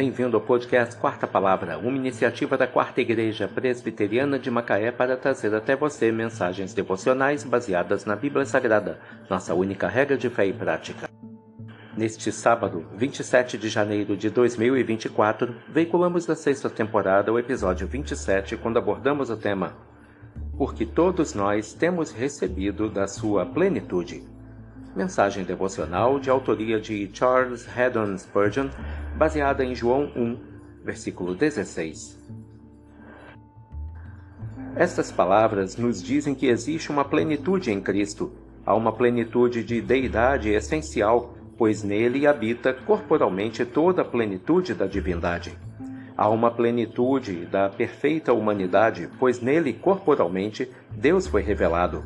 Bem-vindo ao podcast Quarta Palavra, uma iniciativa da Quarta Igreja Presbiteriana de Macaé para trazer até você mensagens devocionais baseadas na Bíblia Sagrada, nossa única regra de fé e prática. Neste sábado, 27 de janeiro de 2024, veiculamos da sexta temporada o episódio 27, quando abordamos o tema Porque todos nós temos recebido da sua plenitude. Mensagem devocional de autoria de Charles Haddon Spurgeon, baseada em João 1, versículo 16. Estas palavras nos dizem que existe uma plenitude em Cristo. Há uma plenitude de deidade essencial, pois nele habita corporalmente toda a plenitude da divindade. Há uma plenitude da perfeita humanidade, pois nele corporalmente Deus foi revelado.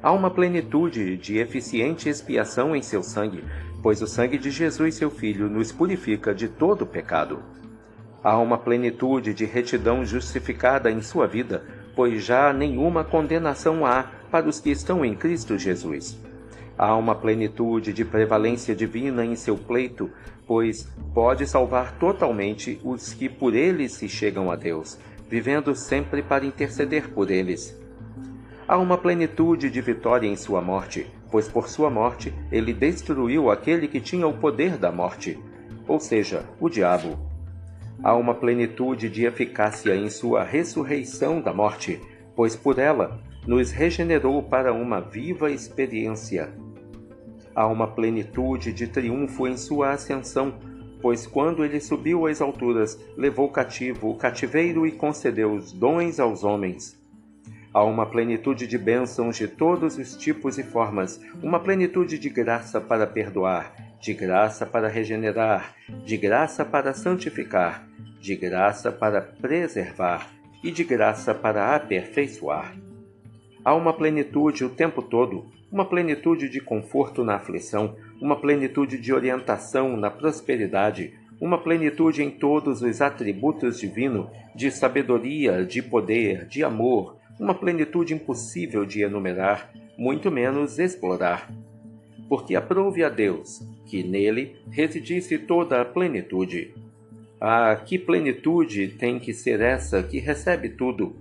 Há uma plenitude de eficiente expiação em seu sangue, pois o sangue de Jesus, seu Filho, nos purifica de todo pecado. Há uma plenitude de retidão justificada em sua vida, pois já nenhuma condenação há para os que estão em Cristo Jesus. Há uma plenitude de prevalência divina em seu pleito, pois pode salvar totalmente os que por ele se chegam a Deus, vivendo sempre para interceder por eles. Há uma plenitude de vitória em sua morte, pois por sua morte ele destruiu aquele que tinha o poder da morte, ou seja, o diabo. Há uma plenitude de eficácia em sua ressurreição da morte, pois por ela nos regenerou para uma viva experiência. Há uma plenitude de triunfo em sua ascensão, pois quando ele subiu às alturas, levou cativo o cativeiro e concedeu os dons aos homens. Há uma plenitude de bênçãos de todos os tipos e formas, uma plenitude de graça para perdoar, de graça para regenerar, de graça para santificar, de graça para preservar e de graça para aperfeiçoar. Há uma plenitude o tempo todo, uma plenitude de conforto na aflição, uma plenitude de orientação na prosperidade, uma plenitude em todos os atributos divinos, de sabedoria, de poder, de amor, uma plenitude impossível de enumerar, muito menos explorar. Porque aprouve a Deus que nele residisse toda a plenitude. Ah, que plenitude tem que ser essa que recebe tudo?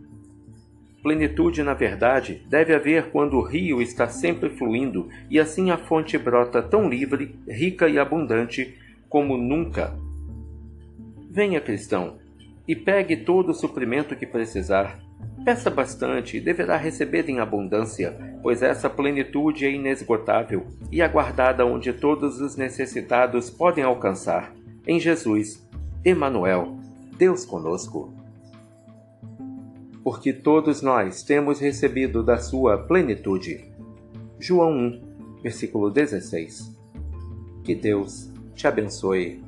Plenitude, na verdade, deve haver quando o rio está sempre fluindo e assim a fonte brota tão livre, rica e abundante como nunca. Venha, cristão, e pegue todo o suprimento que precisar Peça bastante e deverá receber em abundância, pois essa plenitude é inesgotável e aguardada onde todos os necessitados podem alcançar. Em Jesus, Emanuel, Deus conosco. Porque todos nós temos recebido da sua plenitude. João 1, versículo 16. Que Deus te abençoe.